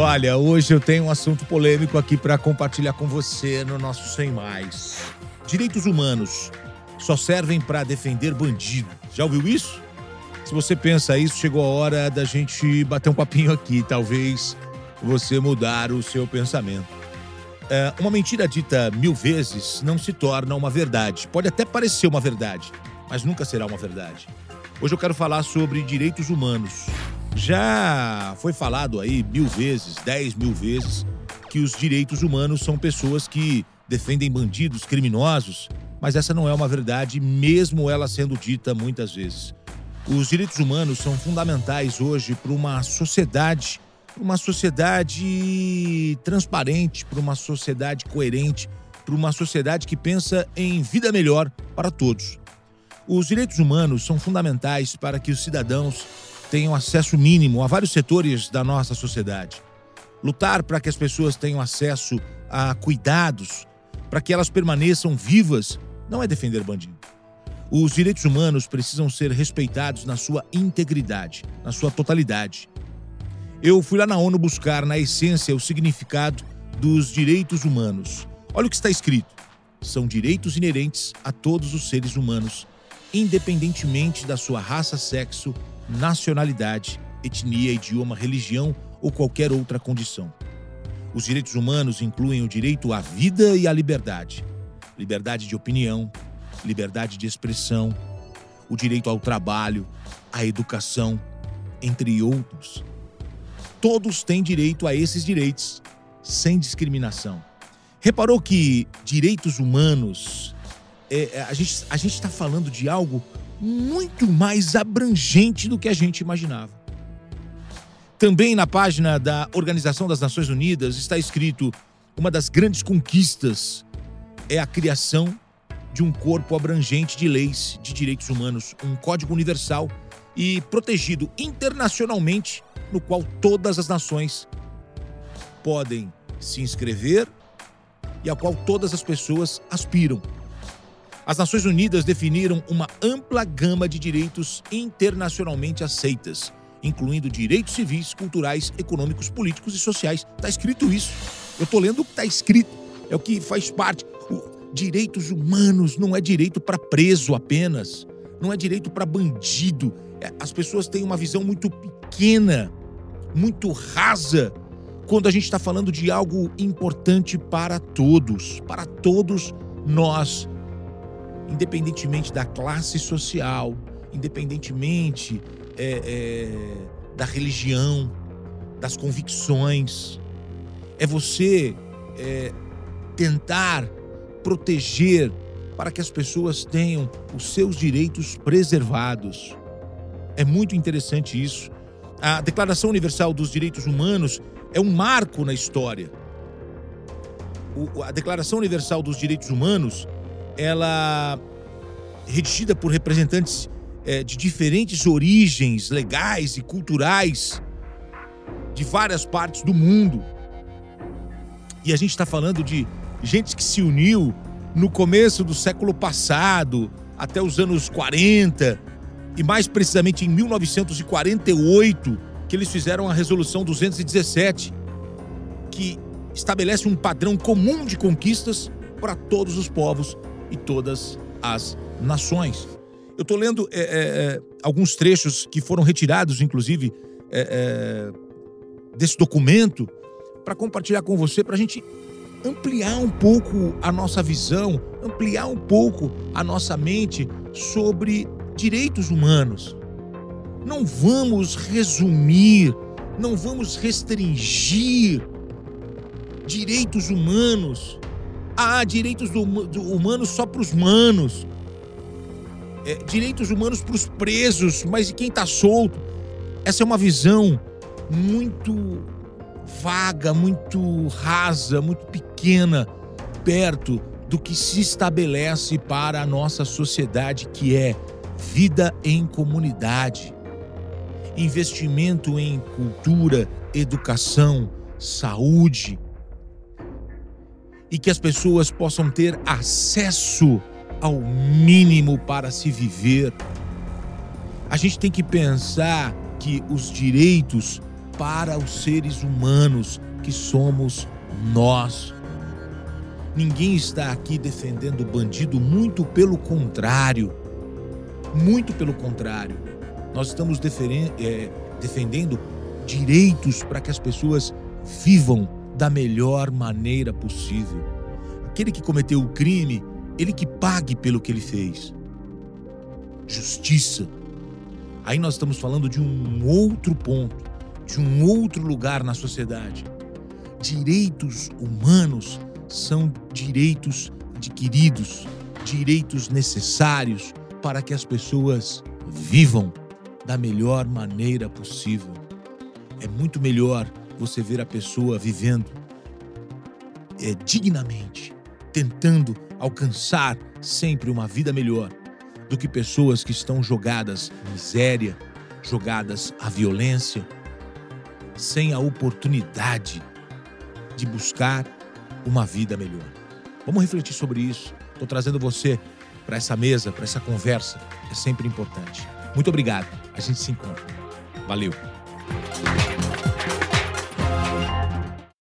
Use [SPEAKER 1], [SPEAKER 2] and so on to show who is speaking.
[SPEAKER 1] Olha, hoje eu tenho um assunto polêmico aqui para compartilhar com você no nosso Sem Mais. Direitos humanos só servem para defender bandido. Já ouviu isso? Se você pensa isso, chegou a hora da gente bater um papinho aqui, talvez você mudar o seu pensamento. É, uma mentira dita mil vezes não se torna uma verdade. Pode até parecer uma verdade, mas nunca será uma verdade. Hoje eu quero falar sobre direitos humanos. Já foi falado aí mil vezes, dez mil vezes, que os direitos humanos são pessoas que defendem bandidos, criminosos, mas essa não é uma verdade, mesmo ela sendo dita muitas vezes. Os direitos humanos são fundamentais hoje para uma sociedade, para uma sociedade transparente, para uma sociedade coerente, para uma sociedade que pensa em vida melhor para todos. Os direitos humanos são fundamentais para que os cidadãos tenham acesso mínimo a vários setores da nossa sociedade. Lutar para que as pessoas tenham acesso a cuidados, para que elas permaneçam vivas, não é defender bandido. Os direitos humanos precisam ser respeitados na sua integridade, na sua totalidade. Eu fui lá na ONU buscar, na essência, o significado dos direitos humanos. Olha o que está escrito: são direitos inerentes a todos os seres humanos, independentemente da sua raça, sexo, nacionalidade, etnia, idioma, religião ou qualquer outra condição. Os direitos humanos incluem o direito à vida e à liberdade, liberdade de opinião, liberdade de expressão, o direito ao trabalho, à educação, entre outros. Todos têm direito a esses direitos, sem discriminação. Reparou que direitos humanos, é, é a gente a está falando de algo muito mais abrangente do que a gente imaginava. Também na página da Organização das Nações Unidas está escrito: uma das grandes conquistas é a criação de um corpo abrangente de leis de direitos humanos, um código universal e protegido internacionalmente, no qual todas as nações podem se inscrever e ao qual todas as pessoas aspiram. As Nações Unidas definiram uma ampla gama de direitos internacionalmente aceitas, incluindo direitos civis, culturais, econômicos, políticos e sociais. Está escrito isso. Eu estou lendo o que está escrito. É o que faz parte. Direitos humanos não é direito para preso apenas. Não é direito para bandido. É, as pessoas têm uma visão muito pequena, muito rasa, quando a gente está falando de algo importante para todos, para todos nós independentemente da classe social, independentemente é, é, da religião, das convicções. É você é, tentar proteger para que as pessoas tenham os seus direitos preservados. É muito interessante isso. A Declaração Universal dos Direitos Humanos é um marco na história. O, a Declaração Universal dos Direitos Humanos ela redigida por representantes é, de diferentes origens legais e culturais de várias partes do mundo. E a gente está falando de gente que se uniu no começo do século passado, até os anos 40, e mais precisamente em 1948, que eles fizeram a Resolução 217, que estabelece um padrão comum de conquistas para todos os povos e todas as nações. Eu estou lendo é, é, é, alguns trechos que foram retirados, inclusive, é, é desse documento, para compartilhar com você, para a gente ampliar um pouco a nossa visão, ampliar um pouco a nossa mente sobre direitos humanos. Não vamos resumir, não vamos restringir direitos humanos há direitos do, do humanos só para os manos. É, direitos humanos para os presos, mas e quem está solto? Essa é uma visão muito vaga, muito rasa, muito pequena, perto do que se estabelece para a nossa sociedade, que é vida em comunidade, investimento em cultura, educação, saúde, e que as pessoas possam ter acesso ao mínimo para se viver. A gente tem que pensar que os direitos para os seres humanos que somos nós. Ninguém está aqui defendendo o bandido, muito pelo contrário. Muito pelo contrário. Nós estamos é, defendendo direitos para que as pessoas vivam da melhor maneira possível. Aquele que cometeu o crime, ele que pague pelo que ele fez. Justiça. Aí nós estamos falando de um outro ponto, de um outro lugar na sociedade. Direitos humanos são direitos adquiridos, direitos necessários para que as pessoas vivam da melhor maneira possível. É muito melhor você ver a pessoa vivendo é, dignamente, tentando alcançar sempre uma vida melhor, do que pessoas que estão jogadas à miséria, jogadas à violência, sem a oportunidade de buscar uma vida melhor. Vamos refletir sobre isso. Estou trazendo você para essa mesa, para essa conversa. É sempre importante. Muito obrigado. A gente se encontra. Valeu.